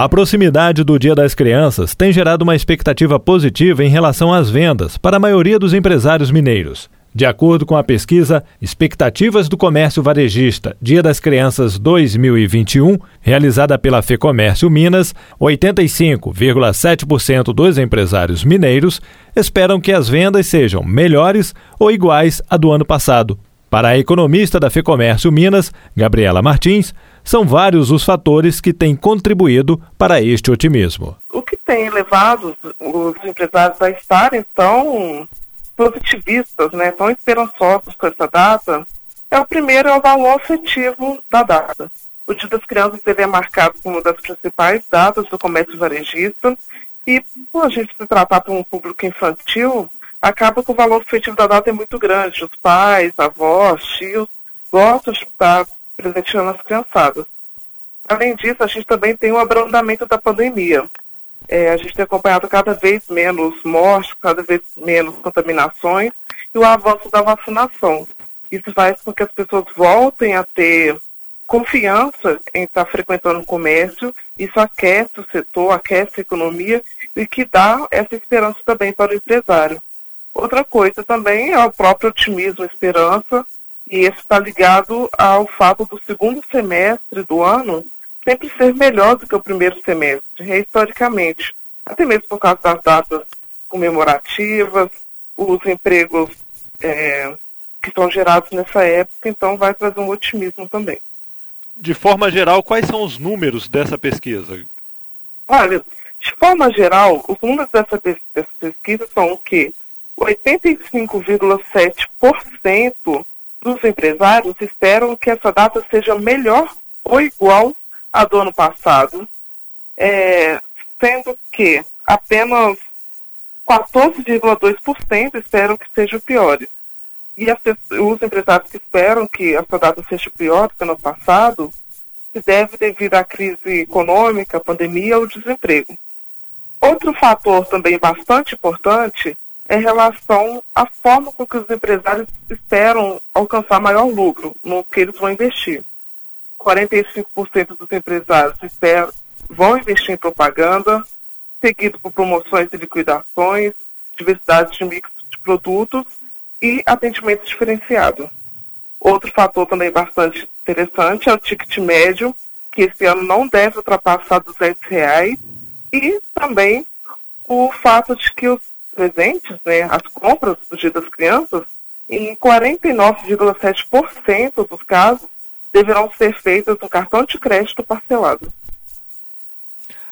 A proximidade do Dia das Crianças tem gerado uma expectativa positiva em relação às vendas para a maioria dos empresários mineiros. De acordo com a pesquisa Expectativas do Comércio Varejista Dia das Crianças 2021, realizada pela FEComércio Minas, 85,7% dos empresários mineiros esperam que as vendas sejam melhores ou iguais à do ano passado. Para a economista da FEComércio Minas, Gabriela Martins, são vários os fatores que têm contribuído para este otimismo. O que tem levado os empresários a estarem tão positivistas, né, tão esperançosos com essa data, é o primeiro é o valor afetivo da data. O Dia das Crianças ele é marcado como uma das principais datas do comércio varejista e, por a gente se tratar para um público infantil, acaba que o valor afetivo da data é muito grande. Os pais, avós, tios gostam de estar presenteando as criançadas. Além disso, a gente também tem o um abrandamento da pandemia. É, a gente tem acompanhado cada vez menos mortes, cada vez menos contaminações e o avanço da vacinação. Isso faz com que as pessoas voltem a ter confiança em estar frequentando o comércio, isso aquece o setor, aquece a economia e que dá essa esperança também para o empresário. Outra coisa também é o próprio otimismo esperança, e esse está ligado ao fato do segundo semestre do ano sempre ser melhor do que o primeiro semestre, historicamente. Até mesmo por causa das datas comemorativas, os empregos é, que são gerados nessa época, então vai trazer um otimismo também. De forma geral, quais são os números dessa pesquisa? Olha, de forma geral, os números dessa, dessa pesquisa são que 85,7% dos empresários esperam que essa data seja melhor ou igual a do ano passado, é, sendo que apenas 14,2% esperam que sejam piores. E as, os empresários que esperam que essa data seja pior do que no ano passado, se deve devido à crise econômica, pandemia ou desemprego. Outro fator também bastante importante em relação à forma com que os empresários esperam alcançar maior lucro no que eles vão investir. 45% dos empresários esperam, vão investir em propaganda, seguido por promoções e liquidações, diversidade de mix de produtos e atendimento diferenciado. Outro fator também bastante interessante é o ticket médio, que esse ano não deve ultrapassar 200 reais, e também o fato de que os presentes, né, as compras do Dia das Crianças, em 49,7% dos casos, deverão ser feitas no cartão de crédito parcelado.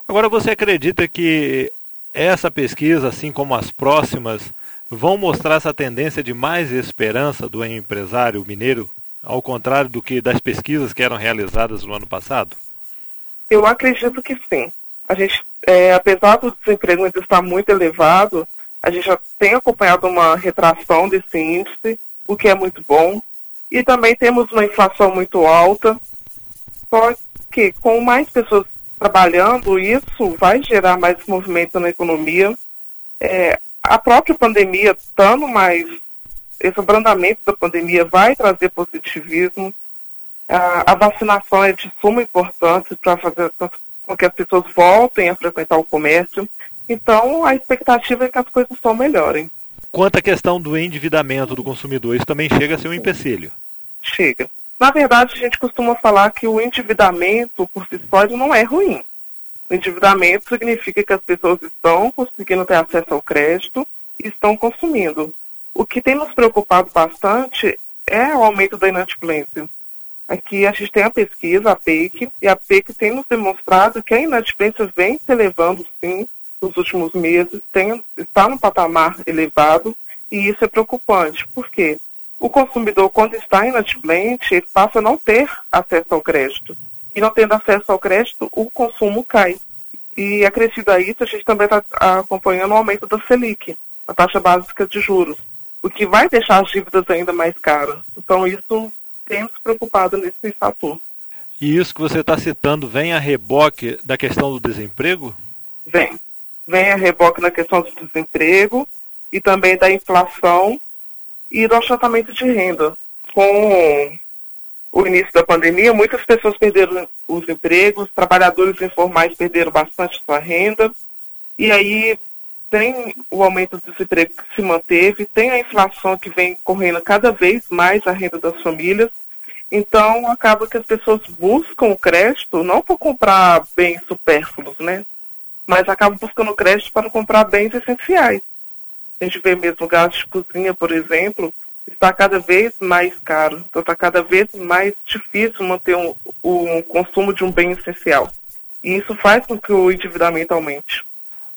Agora, você acredita que essa pesquisa, assim como as próximas, vão mostrar essa tendência de mais esperança do empresário mineiro, ao contrário do que das pesquisas que eram realizadas no ano passado? Eu acredito que sim. A gente, é, apesar do desemprego ainda estar muito elevado, a gente já tem acompanhado uma retração desse índice, o que é muito bom. E também temos uma inflação muito alta. Só que com mais pessoas trabalhando, isso vai gerar mais movimento na economia. É, a própria pandemia, estando mais. Esse abrandamento da pandemia vai trazer positivismo. A, a vacinação é de suma importância para fazer com que as pessoas voltem a frequentar o comércio. Então, a expectativa é que as coisas só melhorem. Quanto à questão do endividamento do consumidor, isso também chega a ser um empecilho? Chega. Na verdade, a gente costuma falar que o endividamento por si só não é ruim. O endividamento significa que as pessoas estão conseguindo ter acesso ao crédito e estão consumindo. O que tem nos preocupado bastante é o aumento da inadimplência. Aqui a gente tem a pesquisa, a PEIC, e a PEIC tem nos demonstrado que a inadimplência vem se elevando, sim, nos últimos meses, tem, está no patamar elevado, e isso é preocupante. Por quê? O consumidor, quando está inadimplente, ele passa a não ter acesso ao crédito. E não tendo acesso ao crédito, o consumo cai. E acrescido a isso, a gente também está acompanhando o aumento da Selic, a taxa básica de juros, o que vai deixar as dívidas ainda mais caras. Então, isso tem nos preocupado nesse fator. E isso que você está citando vem a reboque da questão do desemprego? Vem vem a reboque na questão do desemprego e também da inflação e do achatamento de renda. Com o início da pandemia, muitas pessoas perderam os empregos, trabalhadores informais perderam bastante sua renda, e aí tem o aumento do desemprego que se manteve, tem a inflação que vem correndo cada vez mais a renda das famílias, então acaba que as pessoas buscam o crédito não para comprar bens supérfluos, né? Mas acabam buscando crédito para comprar bens essenciais. A gente vê mesmo o gás de cozinha, por exemplo, está cada vez mais caro. Então está cada vez mais difícil manter um, um consumo de um bem essencial. E isso faz com que o endividamento aumente.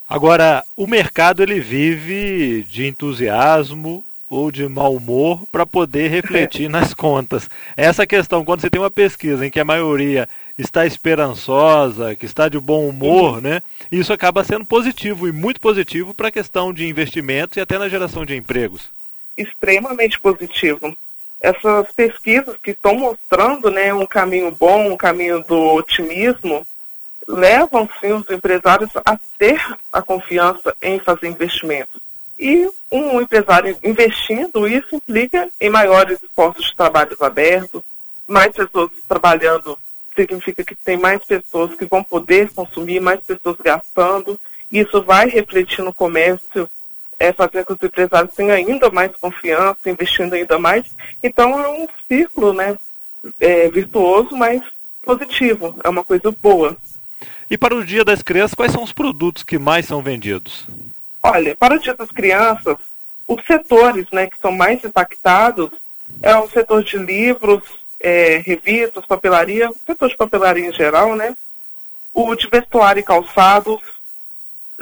Agora, o mercado ele vive de entusiasmo ou de mau humor para poder refletir nas contas. Essa questão, quando você tem uma pesquisa em que a maioria está esperançosa, que está de bom humor, né? Isso acaba sendo positivo e muito positivo para a questão de investimentos e até na geração de empregos. Extremamente positivo. Essas pesquisas que estão mostrando né, um caminho bom, um caminho do otimismo, levam sim os empresários a ter a confiança em fazer investimentos. E um empresário investindo, isso implica em maiores postos de trabalho abertos, mais pessoas trabalhando significa que tem mais pessoas que vão poder consumir, mais pessoas gastando. Isso vai refletir no comércio, é, fazer com que os empresários tenham ainda mais confiança, investindo ainda mais. Então é um círculo né, é, virtuoso, mas positivo, é uma coisa boa. E para o Dia das Crianças, quais são os produtos que mais são vendidos? Olha, para o Dia das Crianças, os setores né, que são mais impactados é o setor de livros, é, revistas, papelaria, o setor de papelaria em geral, né? O de vestuário e calçados,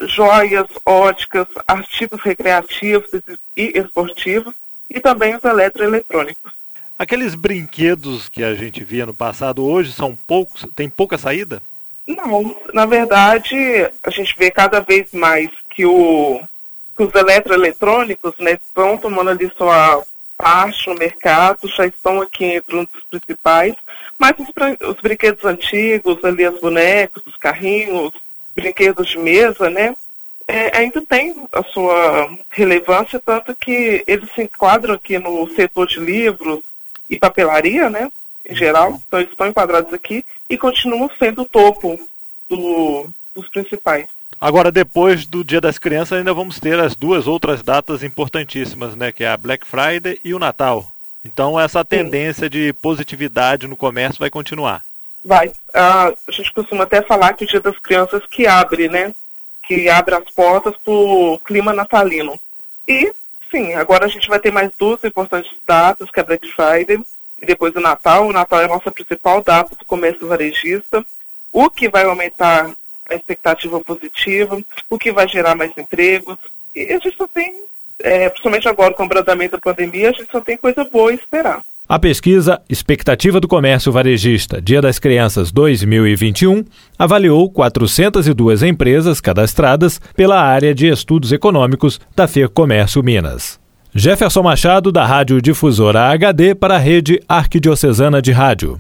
joias, óticas, artigos recreativos e esportivos e também os eletroeletrônicos. Aqueles brinquedos que a gente via no passado hoje são poucos, tem pouca saída? Não, na verdade, a gente vê cada vez mais que, o, que os eletroeletrônicos né, estão tomando ali sua parte no mercado, já estão aqui entre um dos principais, mas os, os brinquedos antigos, ali as bonecas, os carrinhos, brinquedos de mesa, né, é, ainda tem a sua relevância, tanto que eles se enquadram aqui no setor de livros e papelaria, né, em geral, então eles estão enquadrados aqui e continuam sendo o topo do, dos principais. Agora, depois do Dia das Crianças, ainda vamos ter as duas outras datas importantíssimas, né? Que é a Black Friday e o Natal. Então, essa tendência Sim. de positividade no comércio vai continuar. Vai. Ah, a gente costuma até falar que o Dia das Crianças que abre, né? Que abre as portas para o clima natalino. E, sim, agora a gente vai ter mais duas importantes datas, que é a Black Friday e depois o Natal. O Natal é a nossa principal data do comércio varejista, o que vai aumentar a expectativa positiva, o que vai gerar mais empregos. E a gente só tem, é, principalmente agora com o abrandamento da pandemia, a gente só tem coisa boa a esperar. A pesquisa Expectativa do Comércio Varejista Dia das Crianças 2021 avaliou 402 empresas cadastradas pela área de estudos econômicos da FER Comércio Minas. Jefferson Machado, da Rádio Difusora HD, para a Rede Arquidiocesana de Rádio.